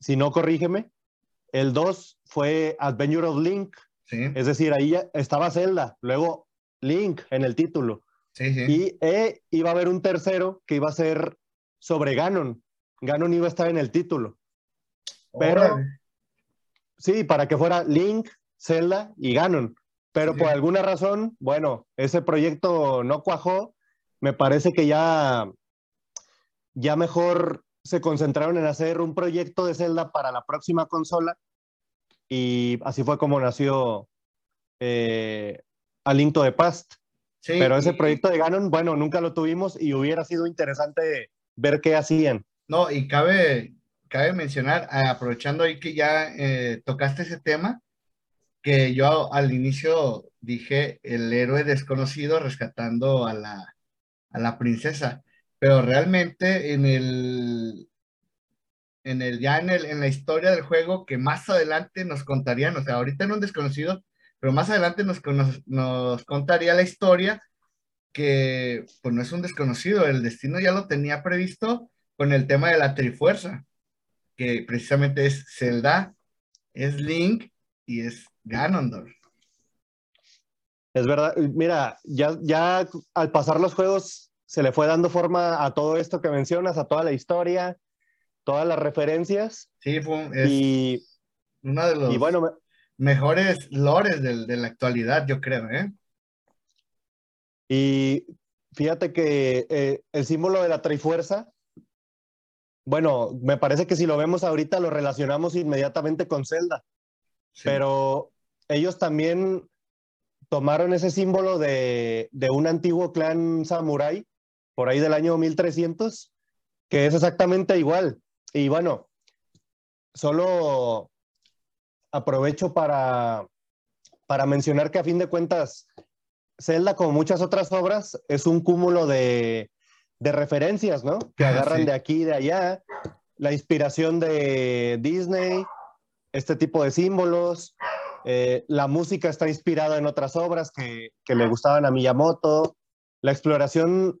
si no corrígeme, el 2 fue Adventure of Link. Es decir, ahí estaba Zelda, luego Link en el título. Y e, iba a haber un tercero que iba a ser sobre Ganon. Ganon iba a estar en el título. Pero, sí, para que fuera Link, Zelda y Ganon. Pero por alguna razón, bueno, ese proyecto no cuajó. Me parece que ya, ya mejor se concentraron en hacer un proyecto de Zelda para la próxima consola. Y así fue como nació eh, A Link to the Past. Pero ese proyecto de Ganon, bueno, nunca lo tuvimos y hubiera sido interesante ver qué hacían. No, y cabe, cabe mencionar, aprovechando ahí que ya eh, tocaste ese tema, que yo al inicio dije el héroe desconocido rescatando a la, a la princesa, pero realmente en el, en el, ya en, el, en la historia del juego que más adelante nos contarían, o sea, ahorita en un desconocido, pero más adelante nos, nos, contaría la historia que pues no es un desconocido, el destino ya lo tenía previsto con el tema de la Trifuerza, que precisamente es Zelda, es Link y es Ganondorf. Es verdad, mira, ya, ya al pasar los juegos se le fue dando forma a todo esto que mencionas, a toda la historia, todas las referencias. Sí, fue y, uno de los bueno, mejores lores de, la actualidad, yo creo, ¿eh? Y fíjate que eh, el símbolo de la Trifuerza, bueno, me parece que si lo vemos ahorita lo relacionamos inmediatamente con Zelda, pero ellos también tomaron ese símbolo de, de, un antiguo clan samurái, por ahí del año 1300, que es exactamente igual. Y bueno, solo aprovecho para, para mencionar que a fin de cuentas, Zelda, como muchas otras obras, es un cúmulo de, de referencias, ¿no? Que ah, agarran de aquí y de allá, la inspiración de Disney, este tipo de símbolos, eh, la música está inspirada en otras obras que, que, le gustaban a Miyamoto, la exploración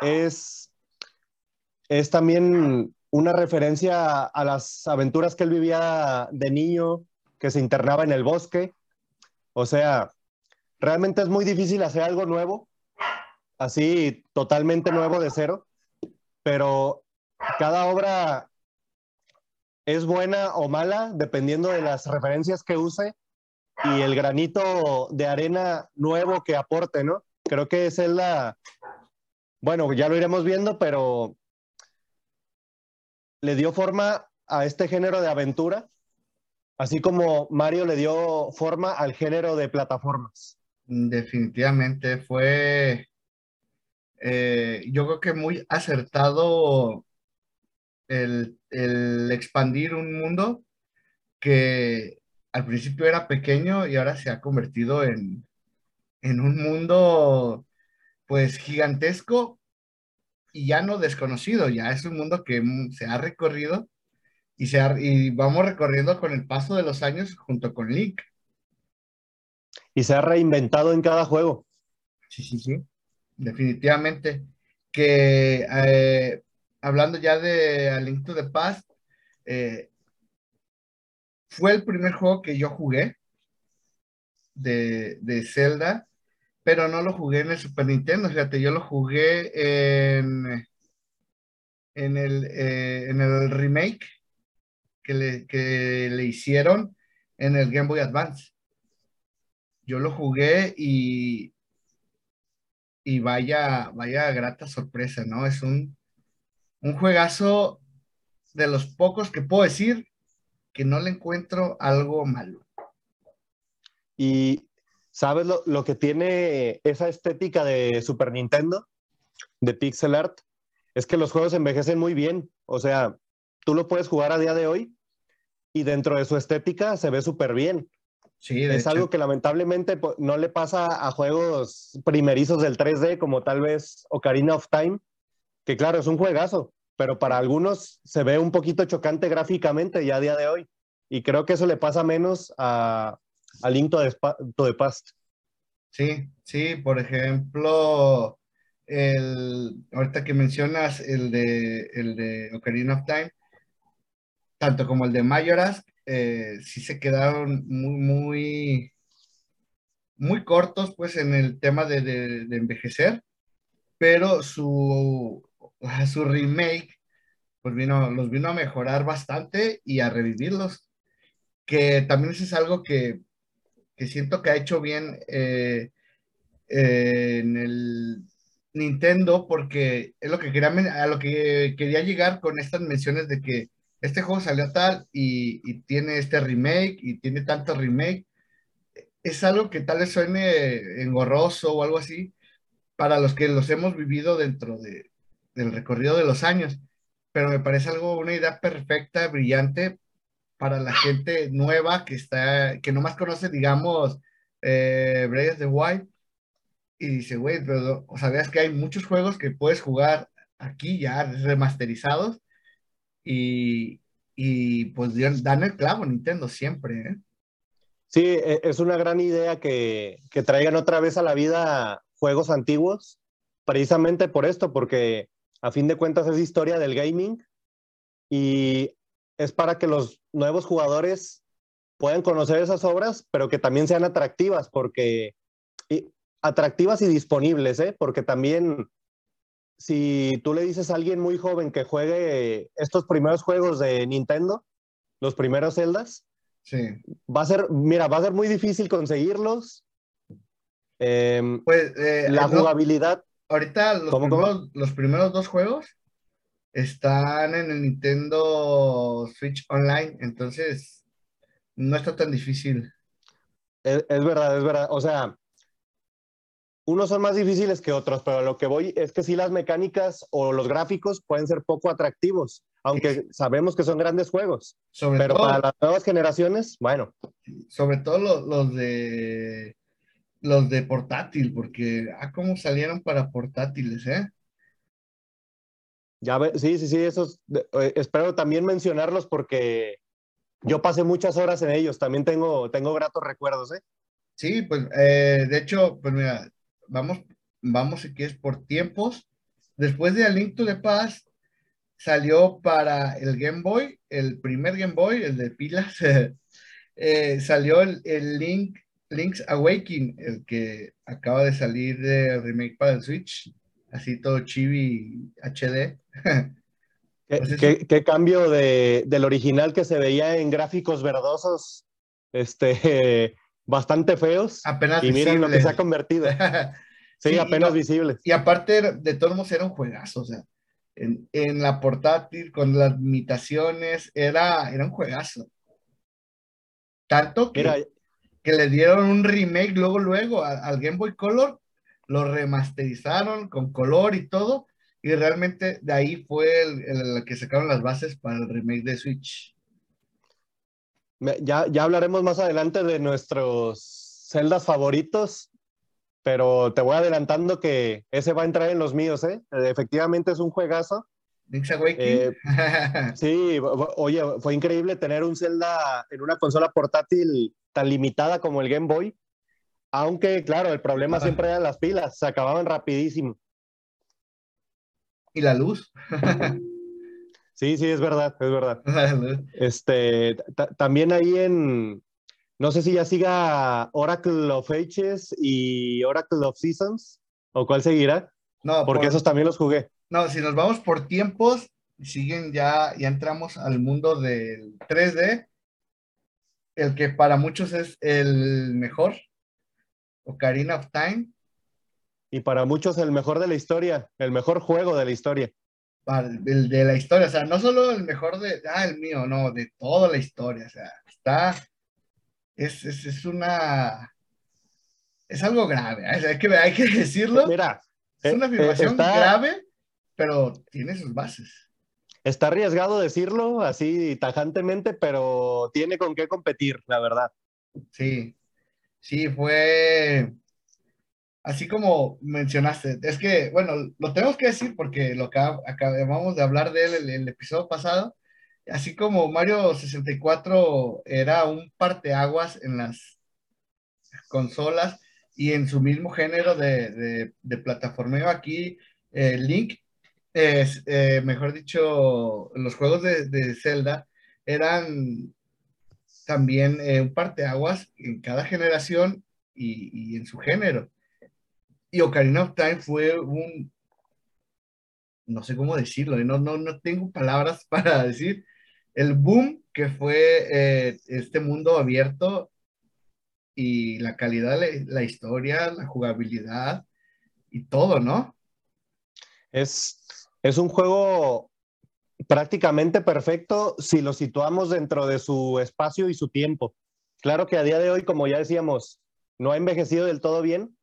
es, es también una referencia a las aventuras que él vivía de niño, que se internaba en el bosque. O sea, realmente es muy difícil hacer algo nuevo, así totalmente nuevo de cero, pero cada obra es buena o mala dependiendo de las referencias que use y el granito de arena nuevo que aporte, ¿no? Creo que es la, bueno, ya lo iremos viendo, pero le dio forma a este género de aventura Así como Mario le dio forma al género de plataformas. Definitivamente fue, eh, yo creo que muy acertado el, expandir un mundo que al principio era pequeño y ahora se ha convertido en, en un mundo pues gigantesco y ya no desconocido, ya es un mundo que se ha recorrido y, se y vamos recorriendo con el paso de los años junto con Link. Y se ha reinventado en cada juego. Sí, sí, sí, definitivamente. Que eh, hablando ya de A Link to the Past, eh, fue el primer juego que yo jugué de, de, Zelda, pero no lo jugué en el Super Nintendo, fíjate, yo lo jugué en, en, el, eh, en el remake que le, hicieron en el Game Boy Advance. Yo lo jugué y, y vaya, vaya grata sorpresa, ¿no? Es un, un juegazo de los pocos que puedo decir que no le encuentro algo malo. Y ¿sabes lo, lo, que tiene esa estética de Super Nintendo, de pixel art? Es que los juegos envejecen muy bien. O sea, tú lo puedes jugar a día de hoy y dentro de su estética se ve súper bien. Sí, es algo que lamentablemente pues, no le pasa a juegos primerizos del 3D como tal vez Ocarina of Time, que claro, es un juegazo, pero para algunos se ve un poquito chocante gráficamente ya a día de hoy. Y creo que eso le pasa menos a, a Link to the, Past. Sí, sí, por ejemplo, el, ahorita que mencionas el de, el de Ocarina of Time, tanto como el de Majora's, eh, sí se quedaron muy, muy, muy cortos, pues, en el tema de, de envejecer, pero su, [laughs] su remake pues vino, los vino a mejorar bastante y a revivirlos, que también eso es algo que, que siento que ha hecho bien eh, eh, en el Nintendo, porque es lo que quería, a lo que quería llegar con estas menciones de que este juego salió tal y, tiene este remake y tiene tanto remake. Es algo que tal vez suene engorroso o algo así para los que los hemos vivido dentro de, del recorrido de los años pero me parece algo, una idea perfecta, brillante para la gente nueva que está, que nomás conoce, digamos, eh, Breath of the Wild y dice, güey, pero sabías que hay muchos juegos que puedes jugar aquí ya remasterizados y, y pues dan el clavo Nintendo siempre, ¿eh? Sí, e, es una gran idea que, que traigan otra vez a la vida juegos antiguos, precisamente por esto, porque a fin de cuentas es historia del gaming y es para que los nuevos jugadores puedan conocer esas obras, pero que también sean atractivas, porque atractivas y disponibles, ¿eh? porque también si tú le dices a alguien muy joven que juegue estos primeros juegos de Nintendo, los primeros celdas, sí. va a ser, mira, va a ser muy difícil conseguirlos. Em, pues, eh, la jugabilidad Ahorita los, primeros, dos juegos están en el Nintendo Switch Online, entonces no está tan difícil. Es, verdad, es verdad. O sea, unos son más difíciles que otros, pero lo que voy es que sí las mecánicas o los gráficos pueden ser poco atractivos, aunque sabemos que son grandes juegos. pero para las nuevas generaciones, bueno. Sobre todo los de los de portátil, porque, ah, cómo salieron para portátiles, ¿eh? Sí, sí, sí, esos, eh, espero también mencionarlos porque yo pasé muchas horas en ellos, también tengo, tengo gratos recuerdos, ¿eh? Sí, pues, eh, de hecho, pues mira, vamos, vamos si quieres por tiempos. Después de A Link to the Past, salió para el Game Boy, el primer Game Boy, el de pilas, [laughs] eh, salió el, el Link Link's Awakening, el que acaba de salir de remake para el Switch, así todo chibi HD. [laughs] ¿Qué, cambio de, del original que se veía en gráficos verdosos, este, [laughs] bastante feos. Apenas y miren lo que se ha convertido. [laughs] sí, apenas visible. Y aparte, de todos modos, era un juegazo, o sea, en, en, la portátil, con las limitaciones, era, era un juegazo. Tanto que que le dieron un remake luego, luego al Game Boy Color, lo remasterizaron con color y todo, y realmente de ahí fue el, que sacaron las bases para el remake de Switch. Ya, ya hablaremos más adelante de nuestros celdas favoritos, pero te voy adelantando que ese va a entrar en los míos, ¿eh? Efectivamente es un juegazo. Link's Awakening. Eh, [laughs] sí, oye, fue increíble tener un Zelda en una consola portátil tan limitada como el Game Boy. Aunque, claro, el problema siempre eran las pilas, se acababan rapidísimo. Y la luz. [laughs] sí, sí, es verdad, es verdad. [laughs] este, también ahí en, no sé si ya siga Oracle of Ages y Oracle of Seasons, o cuál seguirá. No, porque esos también los jugué. No, si nos vamos por tiempos, siguen ya, ya entramos al mundo del 3D el que para muchos es el mejor, Ocarina of Time. Y para muchos el mejor de la historia, el mejor juego de la historia. El de la historia, o sea, no solo el mejor de, ah, el mío, no, de toda la historia, o sea, está, es, es, una, es algo grave, hay que, hay que decirlo. Mira, es una eh, afirmación grave, pero tiene sus bases. Está arriesgado decirlo así tajantemente, pero tiene con qué competir, la verdad. Sí, sí, fue así como mencionaste. Es que, bueno, lo tenemos que decir porque lo acabamos de hablar de él en el, episodio pasado. Así como Mario 64 era un parteaguas en las consolas y en su mismo género de, de, de plataformeo aquí, eh, Link es, eh, mejor dicho, los juegos de, Zelda eran también eh, un parteaguas en cada generación y, y, en su género. Y Ocarina of Time fue un, no sé cómo decirlo, no, no, no tengo palabras [laughs] para decir, el boom que fue eh, este mundo abierto y la calidad de la historia, la jugabilidad y todo, ¿no? Es, es un juego prácticamente perfecto si lo situamos dentro de su espacio y su tiempo. Claro que a día de hoy, como ya decíamos, no ha envejecido del todo bien,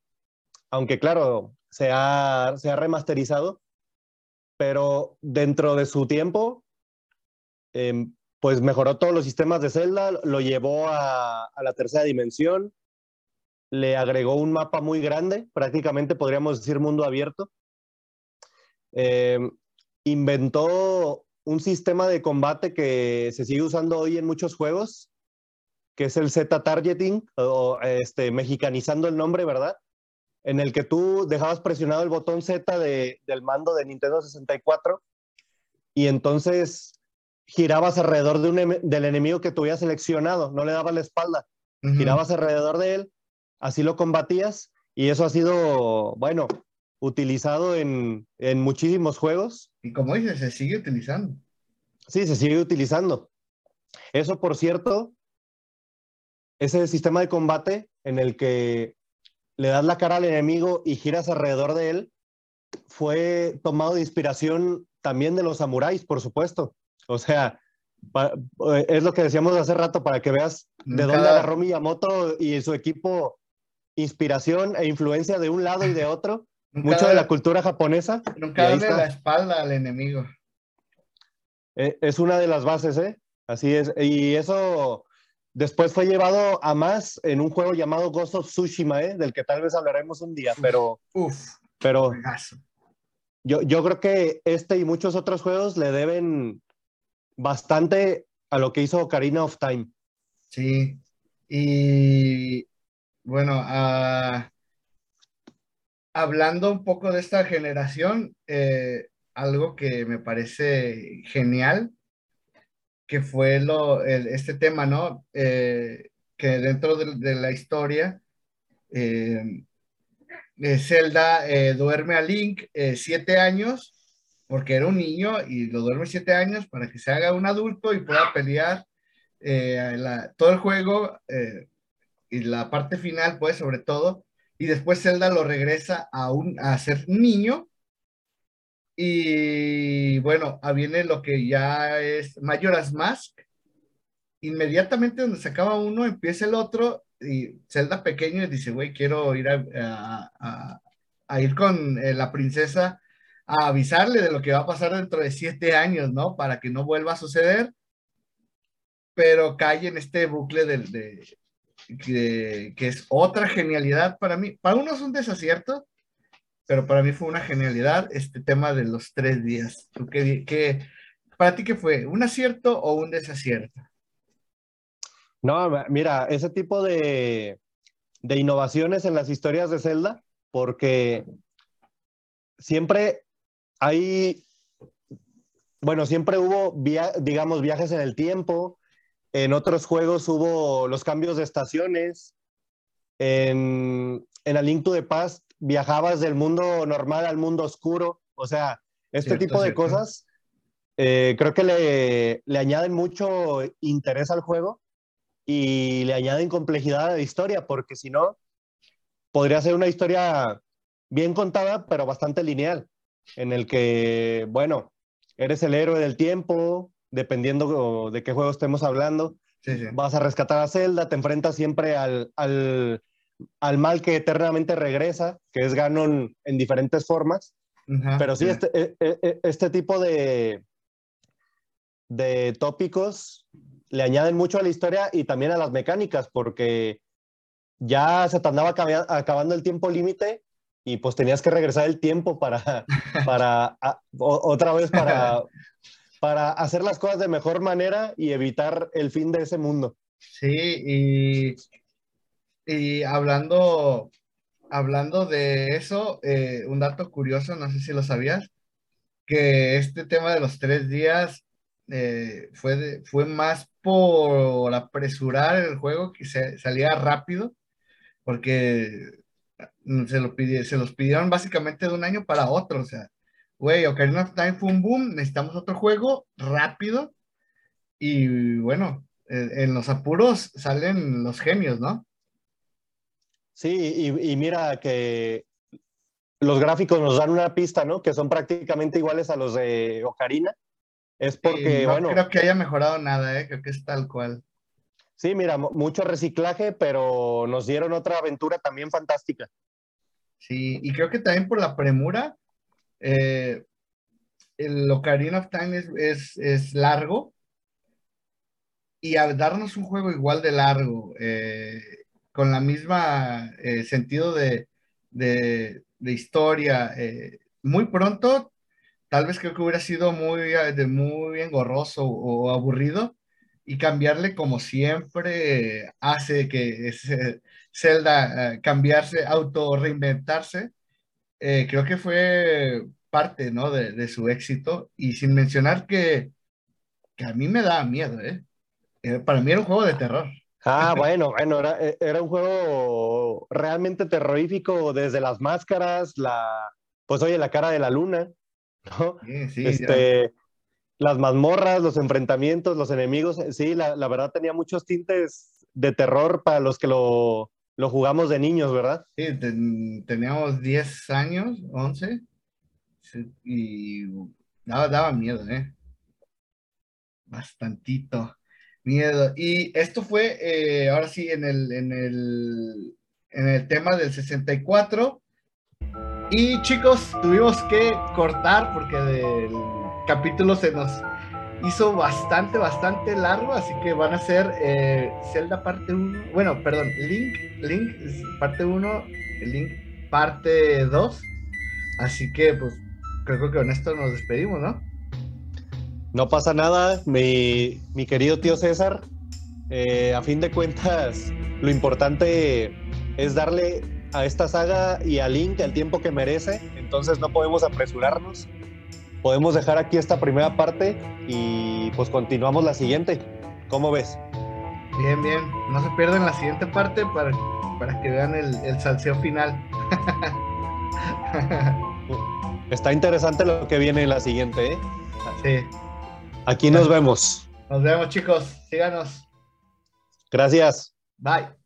aunque claro, se ha, remasterizado, pero dentro de su tiempo, em, pues mejoró todos los sistemas de Zelda, lo llevó a, la tercera dimensión, le agregó un mapa muy grande, prácticamente podríamos decir mundo abierto. Em, inventó un sistema de combate que se sigue usando hoy en muchos juegos, que es el Z-Targeting, o este, mexicanizando el nombre, ¿verdad? En el que tú dejabas presionado el botón Z del mando de Nintendo 64 y entonces girabas alrededor de un, del enemigo que tú habías seleccionado, no le dabas la espalda, girabas alrededor de él, así lo combatías y eso ha sido, bueno, utilizado en, en muchísimos juegos. Y como dices, se sigue utilizando. Sí, se sigue utilizando. Eso, por cierto, ese sistema de combate en el que le das la cara al enemigo y giras alrededor de él, fue tomado de inspiración también de los samuráis, por supuesto. O sea, eh, es lo que decíamos hace rato para que veas de dónde agarró Miyamoto y su equipo inspiración e influencia de un lado y de otro. mucho de la cultura japonesa. Nunca darle la espalda al enemigo. Eh, es una de las bases, ¿eh? Así es. Y eso después fue llevado a más en un juego llamado Ghost of Tsushima, ¿eh? Del que tal vez hablaremos un día, pero... Uf, pero yo, yo creo que este y muchos otros juegos le deben bastante a lo que hizo Ocarina of Time. Sí, y bueno, uh, hablando un poco de esta generación, eh, algo que me parece genial, que fue lo, este tema, ¿no? Eh, que dentro de, la historia, eh, Zelda duerme a Link siete años porque era un niño y lo duerme siete años para que se haga un adulto y pueda pelear eh, todo el juego eh, y la parte final, pues, sobre todo. Y después Zelda lo regresa a, un, a ser niño. Y bueno, viene lo que ya es Majora's Mask. Inmediatamente donde se acaba uno, empieza el otro. Y Zelda pequeño dice, güey, quiero ir a, a, ir con eh, la princesa a avisarle de lo que va a pasar dentro de siete años, ¿no? Para que no vuelva a suceder, pero cae en este bucle de, de, que es otra genialidad para mí. Para uno es un desacierto, pero para mí fue una genialidad este tema de los tres días. qué, para ti qué fue? ¿Un acierto o un desacierto? No, mira, ese tipo de, de innovaciones en las historias de Zelda, porque siempre hay, bueno, siempre hubo, digamos, viajes en el tiempo. En otros juegos hubo los cambios de estaciones. En, en A Link to the Past viajabas del mundo normal al mundo oscuro. O sea, este tipo de cosas eh, creo que le, le, añaden mucho interés al juego y le añaden complejidad a la historia, porque si no, podría ser una historia bien contada, pero bastante lineal en el que, bueno, eres el héroe del tiempo, dependiendo de qué juego estemos hablando. Vas a rescatar a Zelda, te enfrentas siempre al, al, al, mal que eternamente regresa, que es Ganon en diferentes formas. Pero sí, este, e, e, e, este, tipo de, de tópicos le añaden mucho a la historia y también a las mecánicas, porque ya se te andaba acabando el tiempo límite y pues tenías que regresar el tiempo para, [laughs] para otra vez para, [laughs] para hacer las cosas de mejor manera y evitar el fin de ese mundo. Sí, y, y hablando, hablando de eso, eh, un dato curioso, no sé si lo sabías, que este tema de los tres días eh, fue, fue más por apresurar el juego que se, salía rápido, porque se, lo se los pidieron básicamente de un año para otro, o sea, güey, Ocarina of Time fue un boom, necesitamos otro juego rápido, y bueno, en los apuros salen los genios, ¿no? Sí, y, mira que los gráficos nos dan una pista, ¿no? Que son prácticamente iguales a los de Ocarina. Es porque, no creo que haya mejorado nada, ¿eh? Creo que es tal cual. Sí, mira, mucho reciclaje, pero nos dieron otra aventura también fantástica. Sí, y creo que también por la premura, eh, el Ocarina of Time es, es largo, y a darnos un juego igual de largo, eh, con la misma eh, sentido de, historia, eh, muy pronto, tal vez creo que hubiera sido muy, de muy engorroso o aburrido, y cambiarle como siempre hace que Zelda cambiarse, auto reinventarse, creo que fue parte ¿no? de, su éxito, y sin mencionar que, que a mí me da miedo, ¿eh? Eh, para mí era un juego de terror. Ah, [laughs] bueno, bueno, era, eh, era, un juego realmente terrorífico desde las máscaras, la, pues oye, la cara de la luna, ¿no? Sí, sí, este, las mazmorras, los enfrentamientos, los enemigos, sí, la, la, verdad tenía muchos tintes de terror para los que lo, lo jugamos de niños, ¿verdad? Sí, teníamos 10 años, 11, y daba, daba miedo, ¿eh? Bastantito. Miedo. Y esto fue, eh, ahora sí, en el, en, el, en el tema del 64. Y chicos, tuvimos que cortar porque el capítulo se nos hizo bastante, bastante largo, así que van a ser eh, Zelda parte 1, bueno, perdón, Link, Link parte 1, Link parte 2. Así que pues creo que con esto nos despedimos, ¿no? No pasa nada, mi, querido tío César. Eh, a fin de cuentas, lo importante es darle a esta saga y a Link el tiempo que merece, entonces no podemos apresurarnos. Podemos dejar aquí esta primera parte y pues continuamos la siguiente. ¿Cómo ves? Bien, bien. No se pierdan la siguiente parte para, para que vean el, el salseo final. [laughs] Está interesante lo que viene en la siguiente, ¿eh? Sí. Aquí nos vemos. Nos vemos, chicos. Síganos. Gracias. Bye.